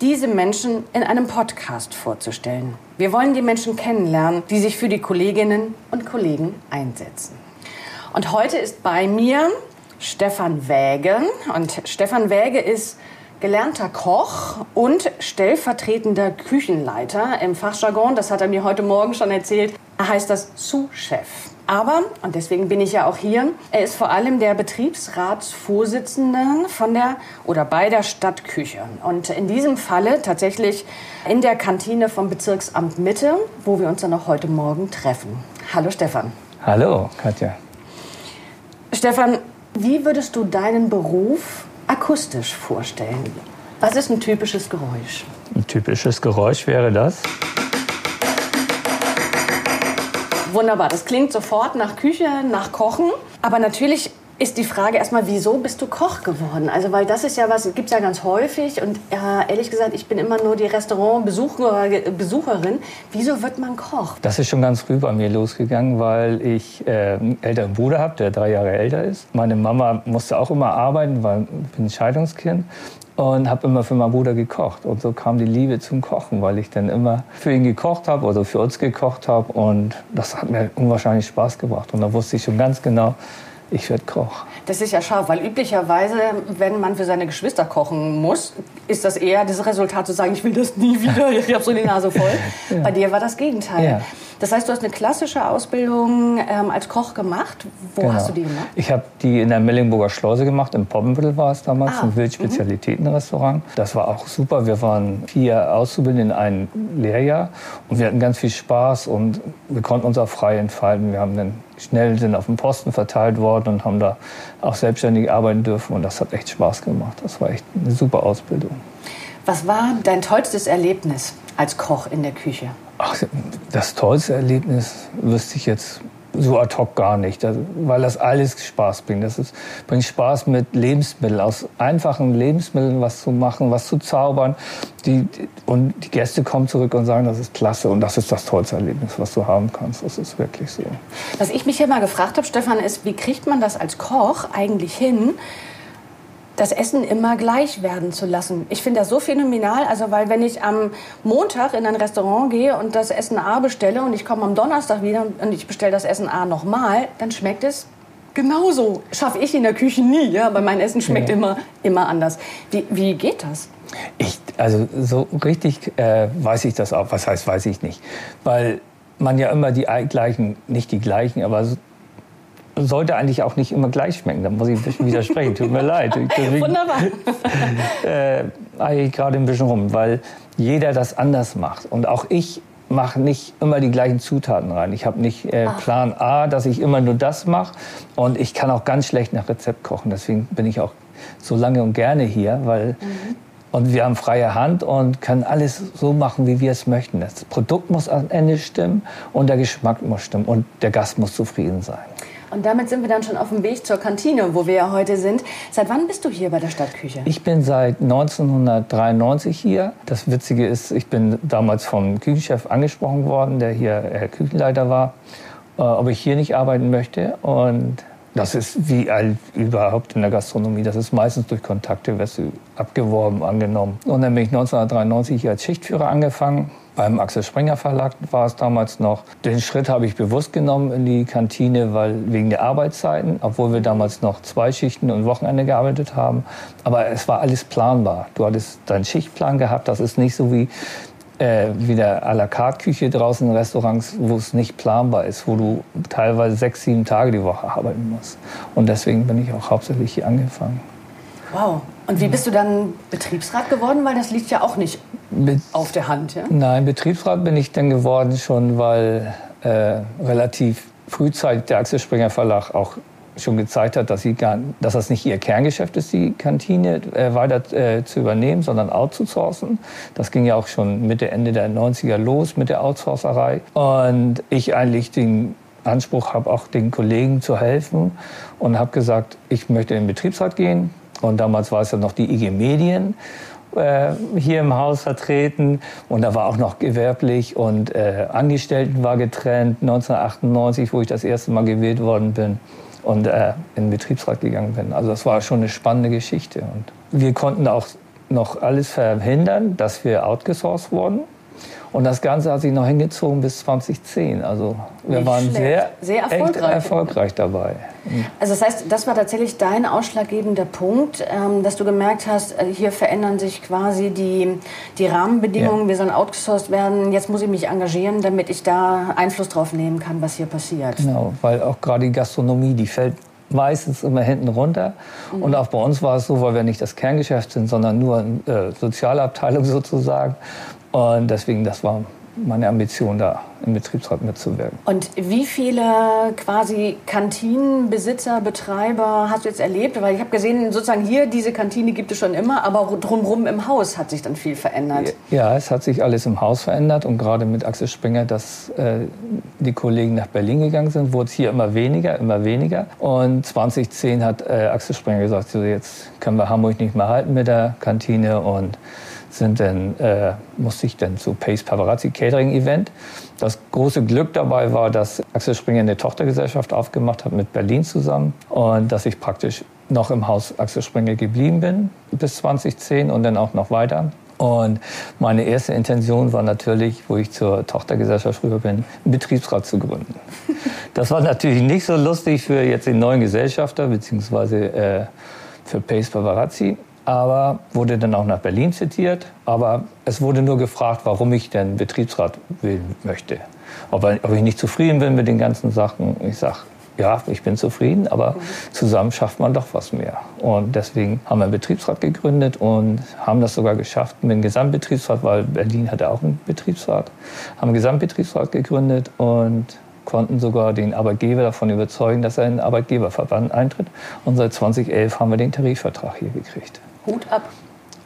diese Menschen in einem Podcast vorzustellen. Wir wollen die Menschen kennenlernen, die sich für die Kolleginnen und Kollegen einsetzen. Und heute ist bei mir Stefan Wäge. Und Stefan Wäge ist gelernter Koch und stellvertretender Küchenleiter im Fachjargon. Das hat er mir heute Morgen schon erzählt. Er heißt das Sous-Chef. Aber, und deswegen bin ich ja auch hier, er ist vor allem der Betriebsratsvorsitzende von der oder bei der Stadtküche. Und in diesem Falle tatsächlich in der Kantine vom Bezirksamt Mitte, wo wir uns dann auch heute Morgen treffen. Hallo Stefan. Hallo Katja. Stefan, wie würdest du deinen Beruf akustisch vorstellen? Was ist ein typisches Geräusch? Ein typisches Geräusch wäre das. Wunderbar, das klingt sofort nach Küche, nach Kochen. Aber natürlich ist die Frage erstmal, wieso bist du Koch geworden? Also, weil das ist ja was, gibt es ja ganz häufig. Und äh, ehrlich gesagt, ich bin immer nur die Restaurantbesucherin. Wieso wird man Koch? Das ist schon ganz früh bei mir losgegangen, weil ich äh, einen älteren Bruder habe, der drei Jahre älter ist. Meine Mama musste auch immer arbeiten, weil ich bin ein Scheidungskind und habe immer für meinen Bruder gekocht. Und so kam die Liebe zum Kochen, weil ich dann immer für ihn gekocht habe oder für uns gekocht habe. Und das hat mir unwahrscheinlich Spaß gebracht. Und da wusste ich schon ganz genau, ich werde Koch. Das ist ja scharf, weil üblicherweise, wenn man für seine Geschwister kochen muss, ist das eher das Resultat zu sagen, ich will das nie wieder, ich habe so die Nase voll. ja. Bei dir war das Gegenteil. Ja. Das heißt, du hast eine klassische Ausbildung ähm, als Koch gemacht. Wo genau. hast du die gemacht? Ich habe die in der Mellingburger Schleuse gemacht. In Poppenbüttel war es damals, ah. ein Wildspezialitätenrestaurant. Das war auch super. Wir waren vier Auszubildende in einem Lehrjahr und wir hatten ganz viel Spaß und wir konnten uns auch frei entfalten. Wir haben dann schnell sind auf dem Posten verteilt worden und haben da auch selbstständig arbeiten dürfen und das hat echt Spaß gemacht. Das war echt eine super Ausbildung. Was war dein tollstes Erlebnis als Koch in der Küche? Ach, das tollste Erlebnis wüsste ich jetzt so ad hoc gar nicht, weil das alles Spaß bringt. Das ist, bringt Spaß mit Lebensmitteln, aus einfachen Lebensmitteln was zu machen, was zu zaubern. Die, und die Gäste kommen zurück und sagen, das ist klasse und das ist das tollste Erlebnis, was du haben kannst. Das ist wirklich so. Was ich mich hier mal gefragt habe, Stefan, ist, wie kriegt man das als Koch eigentlich hin, das Essen immer gleich werden zu lassen. Ich finde das so phänomenal, also weil wenn ich am Montag in ein Restaurant gehe und das Essen A bestelle und ich komme am Donnerstag wieder und ich bestelle das Essen A nochmal, dann schmeckt es genauso. Schaffe ich in der Küche nie, ja, aber mein Essen schmeckt ja. immer, immer anders. Wie, wie geht das? Ich, also so richtig äh, weiß ich das auch. Was heißt, weiß ich nicht. Weil man ja immer die gleichen, nicht die gleichen, aber sollte eigentlich auch nicht immer gleich schmecken. Da muss ich ein bisschen widersprechen. Tut mir leid. Deswegen, Wunderbar. äh, gerade ein bisschen rum, weil jeder das anders macht. Und auch ich mache nicht immer die gleichen Zutaten rein. Ich habe nicht äh, Plan A, dass ich immer nur das mache. Und ich kann auch ganz schlecht nach Rezept kochen. Deswegen bin ich auch so lange und gerne hier, weil mhm. Und wir haben freie Hand und können alles so machen, wie wir es möchten. Das Produkt muss am Ende stimmen und der Geschmack muss stimmen und der Gast muss zufrieden sein. Und damit sind wir dann schon auf dem Weg zur Kantine, wo wir ja heute sind. Seit wann bist du hier bei der Stadtküche? Ich bin seit 1993 hier. Das Witzige ist, ich bin damals vom Küchenchef angesprochen worden, der hier äh, Küchenleiter war, äh, ob ich hier nicht arbeiten möchte. Und das ist wie überhaupt in der Gastronomie. Das ist meistens durch Kontakte, wirst du abgeworben, angenommen. Und dann bin ich 1993 hier als Schichtführer angefangen beim Axel Springer Verlag war es damals noch. Den Schritt habe ich bewusst genommen in die Kantine, weil wegen der Arbeitszeiten, obwohl wir damals noch zwei Schichten und Wochenende gearbeitet haben. Aber es war alles planbar. Du hattest deinen Schichtplan gehabt. Das ist nicht so wie äh, wie der à la carte Küche draußen in Restaurants, wo es nicht planbar ist, wo du teilweise sechs, sieben Tage die Woche arbeiten musst. Und deswegen bin ich auch hauptsächlich hier angefangen. Wow. Und wie bist du dann Betriebsrat geworden? Weil das liegt ja auch nicht Be auf der Hand. Ja? Nein, Betriebsrat bin ich dann geworden schon, weil äh, relativ frühzeitig der Axel Springer Verlag auch schon gezeigt hat, dass, sie gar, dass das nicht ihr Kerngeschäft ist, die Kantine äh, weiter äh, zu übernehmen, sondern outzusourcen. Das ging ja auch schon Mitte, Ende der 90er los mit der Outsourcerei. Und ich eigentlich den Anspruch habe, auch den Kollegen zu helfen und habe gesagt, ich möchte in den Betriebsrat gehen. Und damals war es ja noch die IG Medien äh, hier im Haus vertreten und da war auch noch gewerblich und äh, Angestellten war getrennt 1998, wo ich das erste Mal gewählt worden bin und äh, in den Betriebsrat gegangen bin. Also das war schon eine spannende Geschichte und wir konnten auch noch alles verhindern, dass wir outgesourced wurden. Und das Ganze hat sich noch hingezogen bis 2010. Also wir Nicht waren schlecht. sehr, sehr erfolgreich. erfolgreich dabei. Also das heißt, das war tatsächlich dein ausschlaggebender Punkt, ähm, dass du gemerkt hast, äh, hier verändern sich quasi die, die Rahmenbedingungen, ja. wir sollen outgesourced werden, jetzt muss ich mich engagieren, damit ich da Einfluss drauf nehmen kann, was hier passiert. Genau, weil auch gerade die Gastronomie, die fällt meistens immer hinten runter. Mhm. Und auch bei uns war es so, weil wir nicht das Kerngeschäft sind, sondern nur eine äh, Sozialabteilung sozusagen, und deswegen, das war meine Ambition, da im Betriebsrat mitzuwirken. Und wie viele quasi Kantinenbesitzer, Betreiber hast du jetzt erlebt? Weil ich habe gesehen, sozusagen hier, diese Kantine gibt es schon immer, aber drumherum im Haus hat sich dann viel verändert. Ja, es hat sich alles im Haus verändert und gerade mit Axel Springer, dass äh, die Kollegen nach Berlin gegangen sind, wurde es hier immer weniger, immer weniger. Und 2010 hat äh, Axel Springer gesagt, so jetzt können wir Hamburg nicht mehr halten mit der Kantine und sind dann, äh, musste ich dann zu Pace Paparazzi Catering Event. Das große Glück dabei war, dass Axel Springer eine Tochtergesellschaft aufgemacht hat mit Berlin zusammen und dass ich praktisch noch im Haus Axel Springer geblieben bin bis 2010 und dann auch noch weiter. Und meine erste Intention war natürlich, wo ich zur Tochtergesellschaft rüber bin, einen Betriebsrat zu gründen. Das war natürlich nicht so lustig für jetzt den neuen Gesellschafter, beziehungsweise äh, für Pace Paparazzi aber wurde dann auch nach Berlin zitiert. Aber es wurde nur gefragt, warum ich denn Betriebsrat wählen möchte. Ob, ob ich nicht zufrieden bin mit den ganzen Sachen. Ich sage, ja, ich bin zufrieden, aber zusammen schafft man doch was mehr. Und deswegen haben wir einen Betriebsrat gegründet und haben das sogar geschafft mit dem Gesamtbetriebsrat, weil Berlin hatte auch einen Betriebsrat, haben einen Gesamtbetriebsrat gegründet und konnten sogar den Arbeitgeber davon überzeugen, dass er in den Arbeitgeberverband eintritt. Und seit 2011 haben wir den Tarifvertrag hier gekriegt. Hut ab.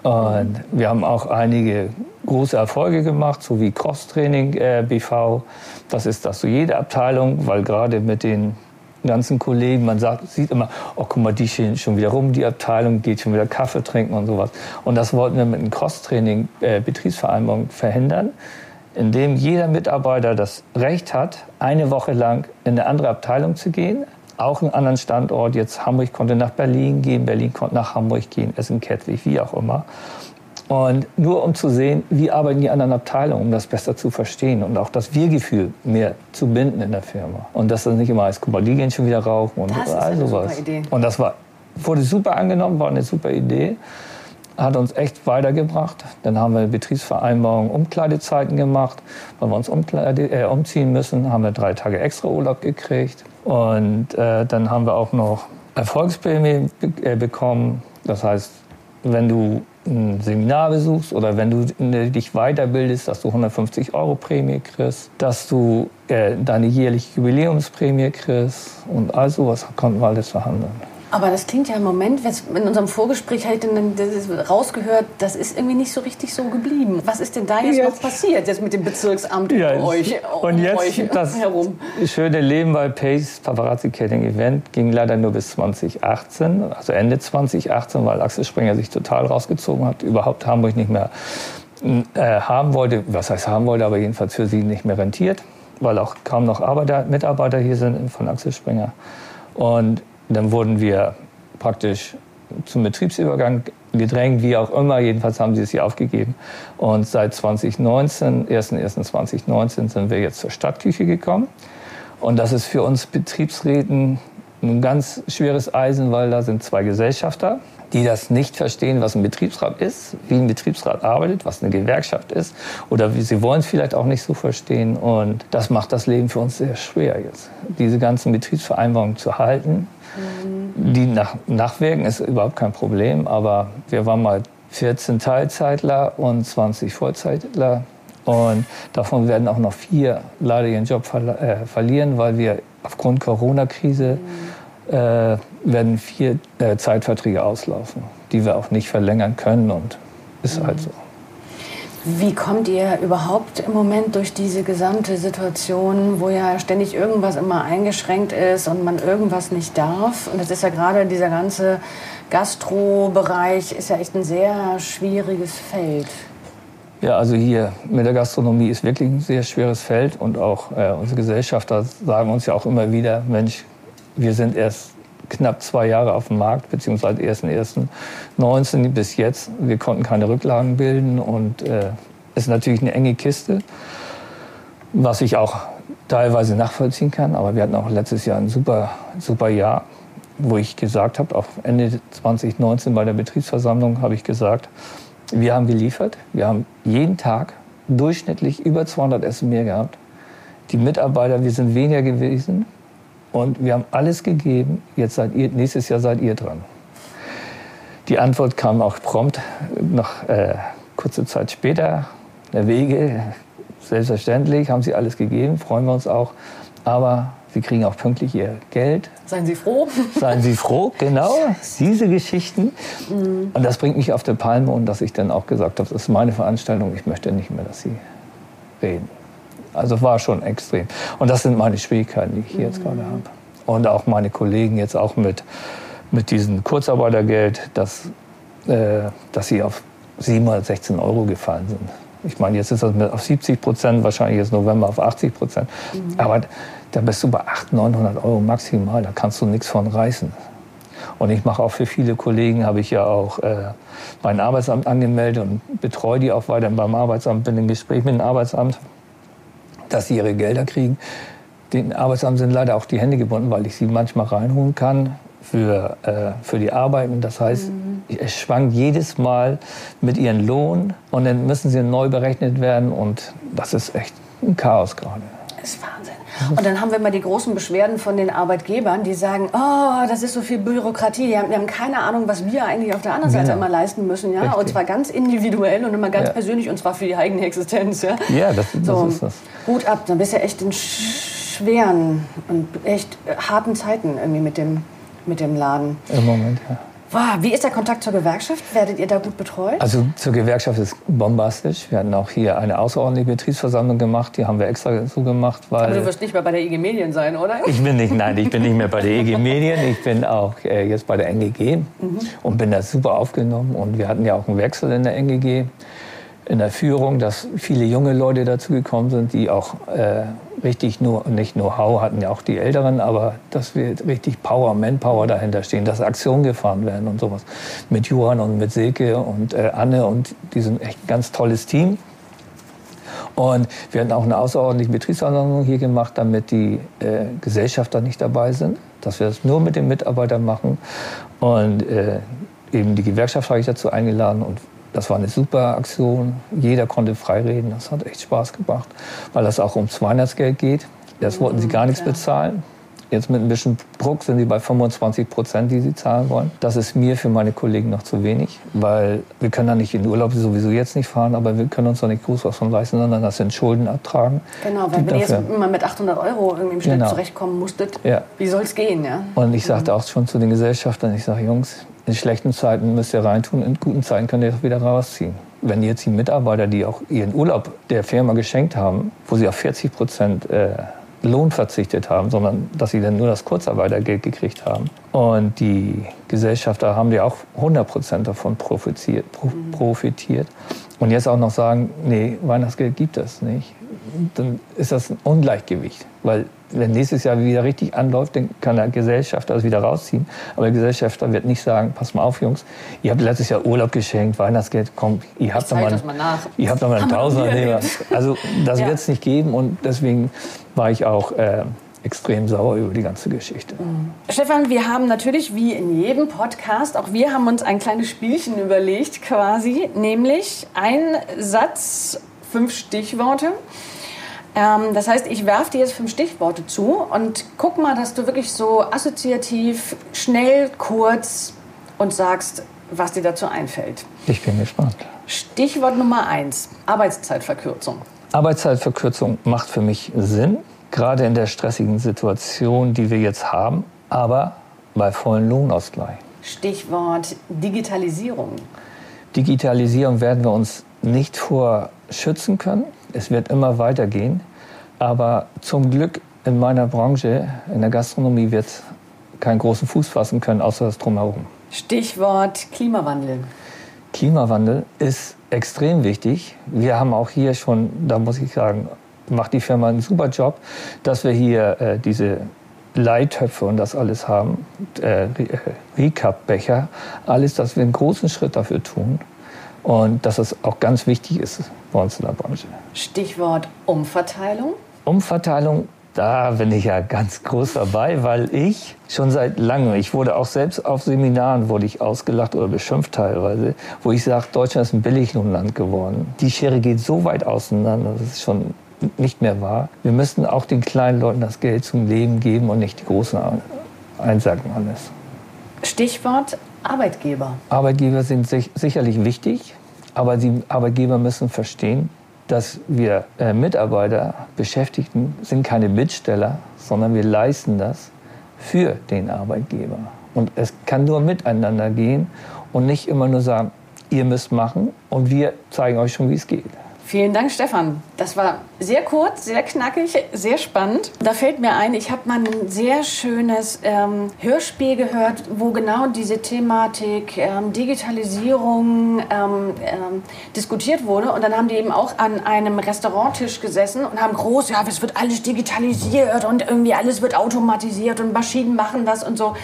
Und wir haben auch einige große Erfolge gemacht, so wie Crosstraining äh, BV. Das ist das so jede Abteilung, weil gerade mit den ganzen Kollegen, man sagt, sieht immer, oh guck mal, die stehen schon wieder rum, die Abteilung geht schon wieder Kaffee trinken und sowas. Und das wollten wir mit einem Crosstraining äh, Betriebsvereinbarung verhindern, indem jeder Mitarbeiter das Recht hat, eine Woche lang in eine andere Abteilung zu gehen, auch einen anderen Standort. Jetzt Hamburg konnte nach Berlin gehen, Berlin konnte nach Hamburg gehen, Essen, Kettwig, wie auch immer. Und nur um zu sehen, wie arbeiten die anderen Abteilungen, um das besser zu verstehen und auch das Wir-Gefühl mehr zu binden in der Firma. Und dass das nicht immer heißt, guck mal, die gehen schon wieder rauchen und das all sowas. Und das war, wurde super angenommen, war eine super Idee hat uns echt weitergebracht. Dann haben wir Betriebsvereinbarung Umkleidezeiten gemacht. Weil wir uns äh, umziehen müssen, haben wir drei Tage extra Urlaub gekriegt. Und äh, dann haben wir auch noch Erfolgsprämie be äh, bekommen. Das heißt, wenn du ein Seminar besuchst oder wenn du äh, dich weiterbildest, dass du 150 Euro Prämie kriegst, dass du äh, deine jährliche Jubiläumsprämie kriegst und all sowas konnten wir alles verhandeln. Aber das klingt ja im Moment, in unserem Vorgespräch habe ich dann rausgehört, das ist irgendwie nicht so richtig so geblieben. Was ist denn da jetzt, jetzt. noch passiert, jetzt mit dem Bezirksamt ja, um euch, und jetzt euch das herum? schöne Leben bei Pace Paparazzi Catering Event ging leider nur bis 2018, also Ende 2018, weil Axel Springer sich total rausgezogen hat, überhaupt Hamburg nicht mehr äh, haben wollte, was heißt haben wollte, aber jedenfalls für sie nicht mehr rentiert, weil auch kaum noch Arbeiter, Mitarbeiter hier sind von Axel Springer. Und dann wurden wir praktisch zum Betriebsübergang gedrängt, wie auch immer. Jedenfalls haben sie es hier aufgegeben. Und seit 2019, 1.1.2019, sind wir jetzt zur Stadtküche gekommen. Und das ist für uns Betriebsräten ein ganz schweres Eisen, weil da sind zwei Gesellschafter die das nicht verstehen, was ein Betriebsrat ist, wie ein Betriebsrat arbeitet, was eine Gewerkschaft ist oder wie sie wollen es vielleicht auch nicht so verstehen. Und das macht das Leben für uns sehr schwer jetzt, diese ganzen Betriebsvereinbarungen zu halten. Mhm. Die nach, nachwirken ist überhaupt kein Problem, aber wir waren mal 14 Teilzeitler und 20 Vollzeitler. Und davon werden auch noch vier leider ihren Job äh, verlieren, weil wir aufgrund Corona-Krise mhm äh, werden vier äh, Zeitverträge auslaufen, die wir auch nicht verlängern können und ist mhm. halt so. Wie kommt ihr überhaupt im Moment durch diese gesamte Situation, wo ja ständig irgendwas immer eingeschränkt ist und man irgendwas nicht darf? Und das ist ja gerade dieser ganze Gastro-Bereich ist ja echt ein sehr schwieriges Feld. Ja, also hier mit der Gastronomie ist wirklich ein sehr schweres Feld und auch äh, unsere Gesellschafter sagen uns ja auch immer wieder, Mensch, wir sind erst knapp zwei Jahre auf dem Markt, beziehungsweise erst 1.1.19 bis jetzt. Wir konnten keine Rücklagen bilden und äh, ist natürlich eine enge Kiste, was ich auch teilweise nachvollziehen kann. Aber wir hatten auch letztes Jahr ein super, super Jahr, wo ich gesagt habe, auch Ende 2019 bei der Betriebsversammlung habe ich gesagt, wir haben geliefert. Wir haben jeden Tag durchschnittlich über 200 Essen mehr gehabt. Die Mitarbeiter, wir sind weniger gewesen. Und wir haben alles gegeben. Jetzt seid ihr, nächstes Jahr seid ihr dran. Die Antwort kam auch prompt, noch äh, kurze Zeit später. Der Wege, selbstverständlich, haben sie alles gegeben, freuen wir uns auch. Aber sie kriegen auch pünktlich ihr Geld. Seien Sie froh. Seien Sie froh, genau. Diese Geschichten. Mhm. Und das bringt mich auf der Palme und dass ich dann auch gesagt habe, das ist meine Veranstaltung, ich möchte nicht mehr, dass Sie reden. Also war schon extrem. Und das sind meine Schwierigkeiten, die ich hier jetzt gerade mhm. habe. Und auch meine Kollegen jetzt auch mit, mit diesem Kurzarbeitergeld, dass, äh, dass sie auf 716 Euro gefallen sind. Ich meine, jetzt ist das auf 70 Prozent, wahrscheinlich ist November auf 80 Prozent. Mhm. Aber da bist du bei 800, 900 Euro maximal, da kannst du nichts von reißen. Und ich mache auch für viele Kollegen, habe ich ja auch äh, mein Arbeitsamt angemeldet und betreue die auch weiter beim Arbeitsamt, bin im Gespräch mit dem Arbeitsamt dass sie ihre Gelder kriegen. Den Arbeitsamt sind leider auch die Hände gebunden, weil ich sie manchmal reinholen kann für, äh, für die Arbeiten. Das heißt, mhm. es schwankt jedes Mal mit ihrem Lohn und dann müssen sie neu berechnet werden und das ist echt ein Chaos gerade. Das ist Wahnsinn. Und dann haben wir immer die großen Beschwerden von den Arbeitgebern, die sagen, oh, das ist so viel Bürokratie. Die haben, die haben keine Ahnung, was wir eigentlich auf der anderen Seite ja. immer leisten müssen. Ja? Und zwar ganz individuell und immer ganz ja. persönlich und zwar für die eigene Existenz. Ja, ja das, das so, ist das. Hut ab, dann bist du echt in schweren und echt harten Zeiten irgendwie mit dem, mit dem Laden. Im Moment, ja. Wow, wie ist der Kontakt zur Gewerkschaft? Werdet ihr da gut betreut? Also zur Gewerkschaft ist bombastisch. Wir hatten auch hier eine außerordentliche Betriebsversammlung gemacht. Die haben wir extra so gemacht, weil... Aber du wirst nicht mehr bei der IG Medien sein, oder? Ich bin nicht, nein, ich bin nicht mehr bei der IG Medien. Ich bin auch äh, jetzt bei der NGG mhm. und bin da super aufgenommen. Und wir hatten ja auch einen Wechsel in der NGG in der Führung, dass viele junge Leute dazugekommen sind, die auch äh, richtig nur, nicht Know-how hatten, ja auch die Älteren, aber dass wir richtig Power, Manpower dahinter stehen, dass Aktionen gefahren werden und sowas. Mit Johann und mit Silke und äh, Anne und die sind echt ein ganz tolles Team. Und wir hatten auch eine außerordentliche Betriebsanordnung hier gemacht, damit die äh, Gesellschafter nicht dabei sind, dass wir das nur mit den Mitarbeitern machen. Und äh, eben die Gewerkschaft habe ich dazu eingeladen und das war eine super Aktion. Jeder konnte frei reden. Das hat echt Spaß gemacht, weil das auch ums Weihnachtsgeld geht. Erst wollten sie gar nichts bezahlen. Jetzt mit ein bisschen Druck sind sie bei 25 Prozent, die sie zahlen wollen. Das ist mir für meine Kollegen noch zu wenig, weil wir können da nicht in den Urlaub sowieso jetzt nicht fahren, aber wir können uns doch nicht groß was von leisten, sondern das sind Schulden abtragen. Genau, weil wenn ihr jetzt immer mit 800 Euro irgendwie im Schnitt genau. zurechtkommen musstet, ja. wie soll es gehen? Ja? Und ich sagte auch schon zu den Gesellschaftern, ich sage, Jungs, in schlechten Zeiten müsst ihr reintun, in guten Zeiten könnt ihr wieder rausziehen. Wenn jetzt die Mitarbeiter, die auch ihren Urlaub der Firma geschenkt haben, wo sie auf 40 Prozent äh, Lohn verzichtet haben, sondern dass sie dann nur das Kurzarbeitergeld gekriegt haben. Und die Gesellschafter haben ja auch 100 Prozent davon profitiert, profitiert. Und jetzt auch noch sagen, nee, Weihnachtsgeld gibt es nicht dann ist das ein Ungleichgewicht. Weil wenn nächstes Jahr wieder richtig anläuft, dann kann der Gesellschafter das wieder rausziehen. Aber der Gesellschafter wird nicht sagen, pass mal auf, Jungs, ihr habt letztes Jahr Urlaub geschenkt, Weihnachtsgeld, kommt, ihr habt noch mal, mal ihr habt noch mal einen Tausender. Also das ja. wird es nicht geben und deswegen war ich auch äh, extrem sauer über die ganze Geschichte. Mhm. Stefan, wir haben natürlich, wie in jedem Podcast, auch wir haben uns ein kleines Spielchen überlegt quasi, nämlich ein Satz, fünf Stichworte. Ähm, das heißt, ich werfe dir jetzt fünf Stichworte zu und guck mal, dass du wirklich so assoziativ, schnell, kurz und sagst, was dir dazu einfällt. Ich bin gespannt. Stichwort Nummer eins: Arbeitszeitverkürzung. Arbeitszeitverkürzung macht für mich Sinn, gerade in der stressigen Situation, die wir jetzt haben. Aber bei vollen Lohnausgleich. Stichwort Digitalisierung. Digitalisierung werden wir uns nicht vor schützen können. Es wird immer weitergehen. Aber zum Glück in meiner Branche, in der Gastronomie, wird es keinen großen Fuß fassen können, außer das Drumherum. Stichwort Klimawandel. Klimawandel ist extrem wichtig. Wir haben auch hier schon, da muss ich sagen, macht die Firma einen super Job, dass wir hier äh, diese Leittöpfe und das alles haben, äh, Recap-Becher, alles, dass wir einen großen Schritt dafür tun und dass es auch ganz wichtig ist bei uns in der Branche. Stichwort Umverteilung. Umverteilung, da bin ich ja ganz groß dabei, weil ich schon seit langem, ich wurde auch selbst auf Seminaren, wurde ich ausgelacht oder beschimpft teilweise, wo ich sage, Deutschland ist ein Billiglohnland geworden. Die Schere geht so weit auseinander, das ist schon nicht mehr wahr. Wir müssen auch den kleinen Leuten das Geld zum Leben geben und nicht die großen einsacken alles. Stichwort Arbeitgeber. Arbeitgeber sind sich, sicherlich wichtig, aber die Arbeitgeber müssen verstehen, dass wir äh, Mitarbeiter, Beschäftigten, sind keine Bittsteller, sondern wir leisten das für den Arbeitgeber. Und es kann nur miteinander gehen und nicht immer nur sagen, ihr müsst machen und wir zeigen euch schon, wie es geht. Vielen Dank, Stefan. Das war sehr kurz, sehr knackig, sehr spannend. Da fällt mir ein, ich habe mal ein sehr schönes ähm, Hörspiel gehört, wo genau diese Thematik ähm, Digitalisierung ähm, ähm diskutiert wurde. Und dann haben die eben auch an einem Restauranttisch gesessen und haben groß, ja, es wird alles digitalisiert und irgendwie alles wird automatisiert und Maschinen machen das und so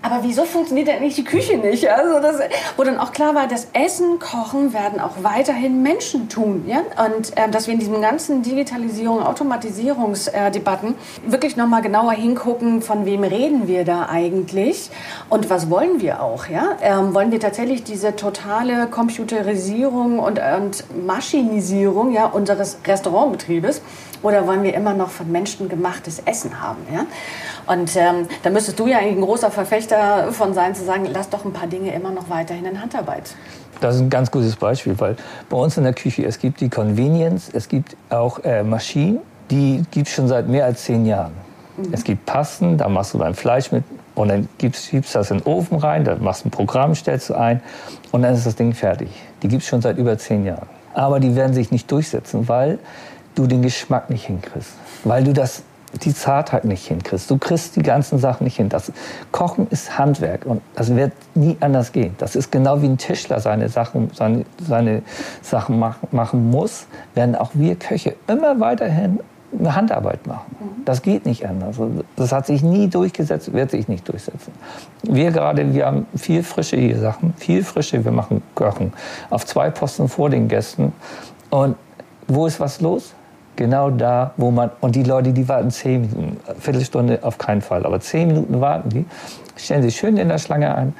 aber wieso funktioniert denn nicht die Küche nicht? Also das, wo dann auch klar war, das Essen, Kochen werden auch weiterhin Menschen tun. Ja? Und äh, dass wir in diesen ganzen Digitalisierung, Automatisierungsdebatten äh, wirklich nochmal genauer hingucken, von wem reden wir da eigentlich und was wollen wir auch? Ja? Ähm, wollen wir tatsächlich diese totale Computerisierung und, und Maschinisierung ja, unseres Restaurantbetriebes oder wollen wir immer noch von Menschen gemachtes Essen haben? Ja? Und ähm, da müsstest du ja eigentlich ein großer Verfechter von sein, zu sagen, lass doch ein paar Dinge immer noch weiterhin in Handarbeit. Das ist ein ganz gutes Beispiel, weil bei uns in der Küche, es gibt die Convenience, es gibt auch äh, Maschinen, die gibt es schon seit mehr als zehn Jahren. Mhm. Es gibt Pasten, da machst du dein Fleisch mit und dann gibst, du das in den Ofen rein, da machst du ein Programm, stellst du ein und dann ist das Ding fertig. Die gibt es schon seit über zehn Jahren. Aber die werden sich nicht durchsetzen, weil du den Geschmack nicht hinkriegst. Weil du das die Zartheit nicht hinkriegst. Du kriegst die ganzen Sachen nicht hin. Das Kochen ist Handwerk und das wird nie anders gehen. Das ist genau wie ein Tischler seine Sachen, seine, seine Sachen machen, machen muss, werden auch wir Köche immer weiterhin eine Handarbeit machen. Mhm. Das geht nicht anders. Das hat sich nie durchgesetzt, wird sich nicht durchsetzen. Wir gerade, wir haben viel frische hier Sachen, viel frische. Wir machen Kochen auf zwei Posten vor den Gästen. Und wo ist was los? Genau da, wo man, und die Leute, die warten zehn Minuten, Viertelstunde auf keinen Fall, aber zehn Minuten warten die, stellen sich schön in der Schlange ein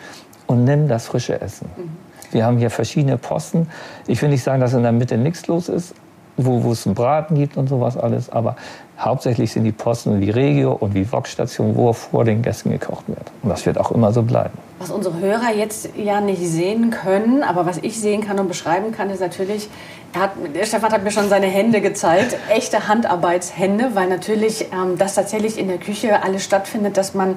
und nehmen das frische Essen. Mhm. Wir haben hier verschiedene Posten. Ich will nicht sagen, dass in der Mitte nichts los ist, wo, wo es einen Braten gibt und sowas alles, aber hauptsächlich sind die Posten wie Regio und wie Vox-Station, wo vor den Gästen gekocht wird. Und das wird auch immer so bleiben. Was unsere Hörer jetzt ja nicht sehen können, aber was ich sehen kann und beschreiben kann, ist natürlich, hat, Stefan hat mir schon seine Hände gezeigt, echte Handarbeitshände, weil natürlich ähm, das tatsächlich in der Küche alles stattfindet, dass man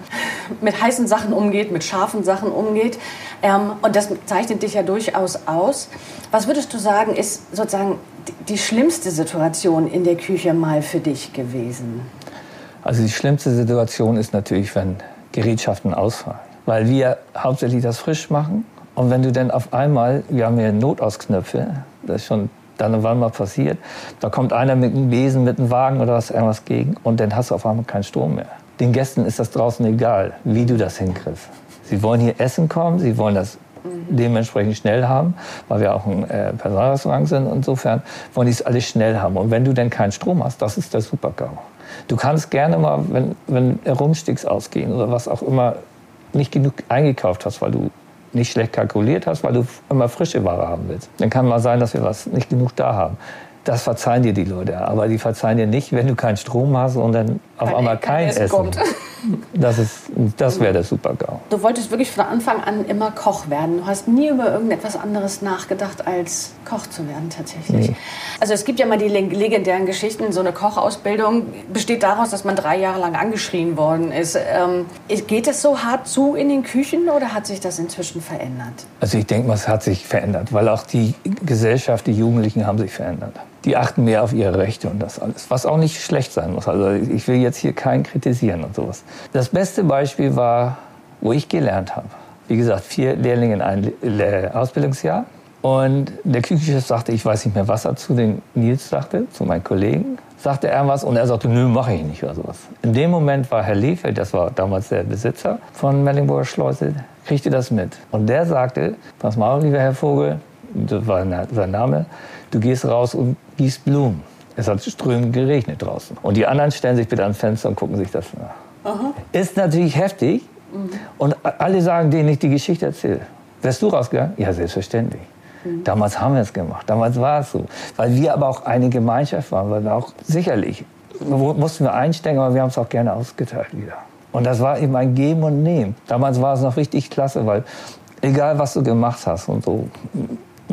mit heißen Sachen umgeht, mit scharfen Sachen umgeht. Ähm, und das zeichnet dich ja durchaus aus. Was würdest du sagen, ist sozusagen die schlimmste Situation in der Küche mal für dich gewesen? Also die schlimmste Situation ist natürlich, wenn Gerätschaften ausfallen weil wir hauptsächlich das frisch machen. Und wenn du dann auf einmal, wir haben hier Notausknöpfe, das ist schon dann wann mal passiert, da kommt einer mit einem Besen, mit einem Wagen oder was irgendwas gegen und dann hast du auf einmal keinen Strom mehr. Den Gästen ist das draußen egal, wie du das hinkriegst. Sie wollen hier essen kommen, sie wollen das dementsprechend schnell haben, weil wir auch ein äh, Personalrestaurant sind. Insofern wollen die es alles schnell haben. Und wenn du dann keinen Strom hast, das ist der Super-GAU. Du kannst gerne mal, wenn, wenn Rumsticks ausgehen oder was auch immer, nicht genug eingekauft hast, weil du nicht schlecht kalkuliert hast, weil du immer frische Ware haben willst. Dann kann mal sein, dass wir was nicht genug da haben. Das verzeihen dir die Leute, aber die verzeihen dir nicht, wenn du keinen Strom hast und dann auf einmal kein, kein Essen. Kommt. Das, das wäre der Super-GAU. Du wolltest wirklich von Anfang an immer Koch werden. Du hast nie über irgendetwas anderes nachgedacht, als Koch zu werden tatsächlich. Nee. Also es gibt ja mal die legendären Geschichten, so eine Kochausbildung besteht daraus, dass man drei Jahre lang angeschrien worden ist. Ähm, geht es so hart zu in den Küchen oder hat sich das inzwischen verändert? Also ich denke mal, es hat sich verändert, weil auch die Gesellschaft, die Jugendlichen haben sich verändert die achten mehr auf ihre Rechte und das alles, was auch nicht schlecht sein muss. Also ich will jetzt hier keinen kritisieren und sowas. Das beste Beispiel war, wo ich gelernt habe. Wie gesagt, vier Lehrlinge in ein Ausbildungsjahr. Und der Küchenchef sagte, ich weiß nicht mehr, was er zu den Nils sagte, zu meinen Kollegen. Sagte er was und er sagte, nö, mache ich nicht oder sowas. In dem Moment war Herr Lefeld, das war damals der Besitzer von Mellingburger Schleuse, kriegte das mit. Und der sagte, pass mal lieber Herr Vogel, das war sein Name, du gehst raus und gießt Blumen. Es hat strömend geregnet draußen. Und die anderen stellen sich bitte ans Fenster und gucken sich das nach. Aha. Ist natürlich heftig. Mhm. Und alle sagen denen nicht die Geschichte erzählt. Wärst du rausgegangen? Ja, selbstverständlich. Mhm. Damals haben wir es gemacht. Damals war es so. Weil wir aber auch eine Gemeinschaft waren. Weil wir auch sicherlich mussten wir einstecken, aber wir haben es auch gerne ausgeteilt wieder. Und das war eben ein Geben und Nehmen. Damals war es noch richtig klasse, weil egal was du gemacht hast und so,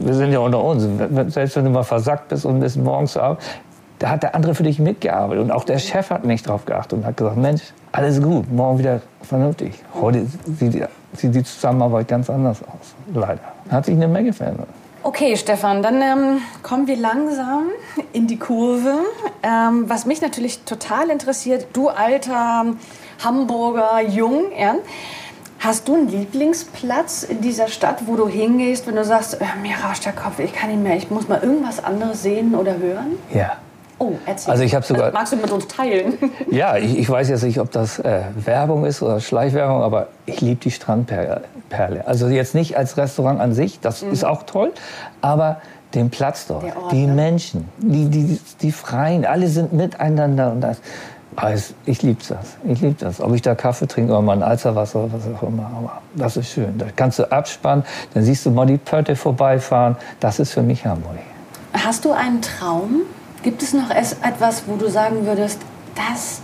wir sind ja unter uns. Selbst wenn du mal versackt bist und bist morgens Abend, da hat der andere für dich mitgearbeitet. Und auch der Chef hat nicht drauf geachtet und hat gesagt, Mensch, alles gut, morgen wieder vernünftig. Heute sieht die, sieht die Zusammenarbeit ganz anders aus, leider. Hat sich eine Menge verändert. Okay, Stefan, dann ähm, kommen wir langsam in die Kurve. Ähm, was mich natürlich total interessiert, du alter Hamburger Jung, ja, Hast du einen Lieblingsplatz in dieser Stadt, wo du hingehst, wenn du sagst, äh, mir rauscht der Kopf, ich kann nicht mehr, ich muss mal irgendwas anderes sehen oder hören? Ja. Oh, erzähl. Also ich habe sogar. Also magst du mit uns teilen? Ja, ich, ich weiß jetzt nicht, ob das äh, Werbung ist oder Schleichwerbung, aber ich liebe die Strandperle. Also jetzt nicht als Restaurant an sich, das mhm. ist auch toll, aber den Platz dort, Ort, die ne? Menschen, die, die, die Freien, alle sind miteinander und das also ich liebe das. Ich liebe das. Ob ich da Kaffee trinke oder mal ein Alzerwasser was auch immer. Aber das ist schön. Da kannst du abspannen, dann siehst du die Pötte vorbeifahren. Das ist für mich Hamburg. Hast du einen Traum? Gibt es noch etwas, wo du sagen würdest, das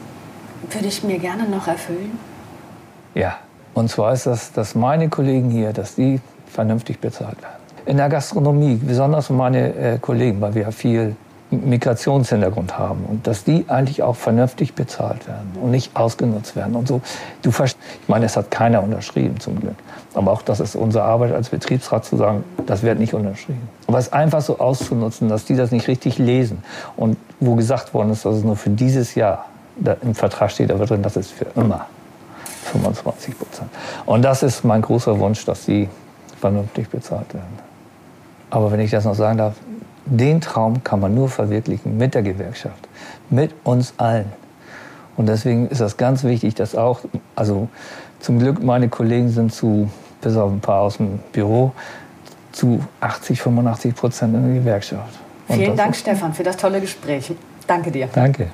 würde ich mir gerne noch erfüllen? Ja. Und zwar ist das, dass meine Kollegen hier, dass die vernünftig bezahlt werden. In der Gastronomie, besonders meine äh, Kollegen, weil wir ja viel Migrationshintergrund haben und dass die eigentlich auch vernünftig bezahlt werden und nicht ausgenutzt werden und so. Du ich meine, es hat keiner unterschrieben zum Glück, aber auch das ist unsere Arbeit als Betriebsrat zu sagen, das wird nicht unterschrieben. Aber es einfach so auszunutzen, dass die das nicht richtig lesen und wo gesagt worden ist, dass es nur für dieses Jahr im Vertrag steht, da wird drin, das ist für immer 25 Prozent. Und das ist mein großer Wunsch, dass die vernünftig bezahlt werden. Aber wenn ich das noch sagen darf, den Traum kann man nur verwirklichen mit der Gewerkschaft, mit uns allen. Und deswegen ist das ganz wichtig, dass auch, also zum Glück meine Kollegen sind zu, bis auf ein paar aus dem Büro, zu 80, 85 Prozent in der Gewerkschaft. Und Vielen Dank, Stefan, für das tolle Gespräch. Danke dir. Danke.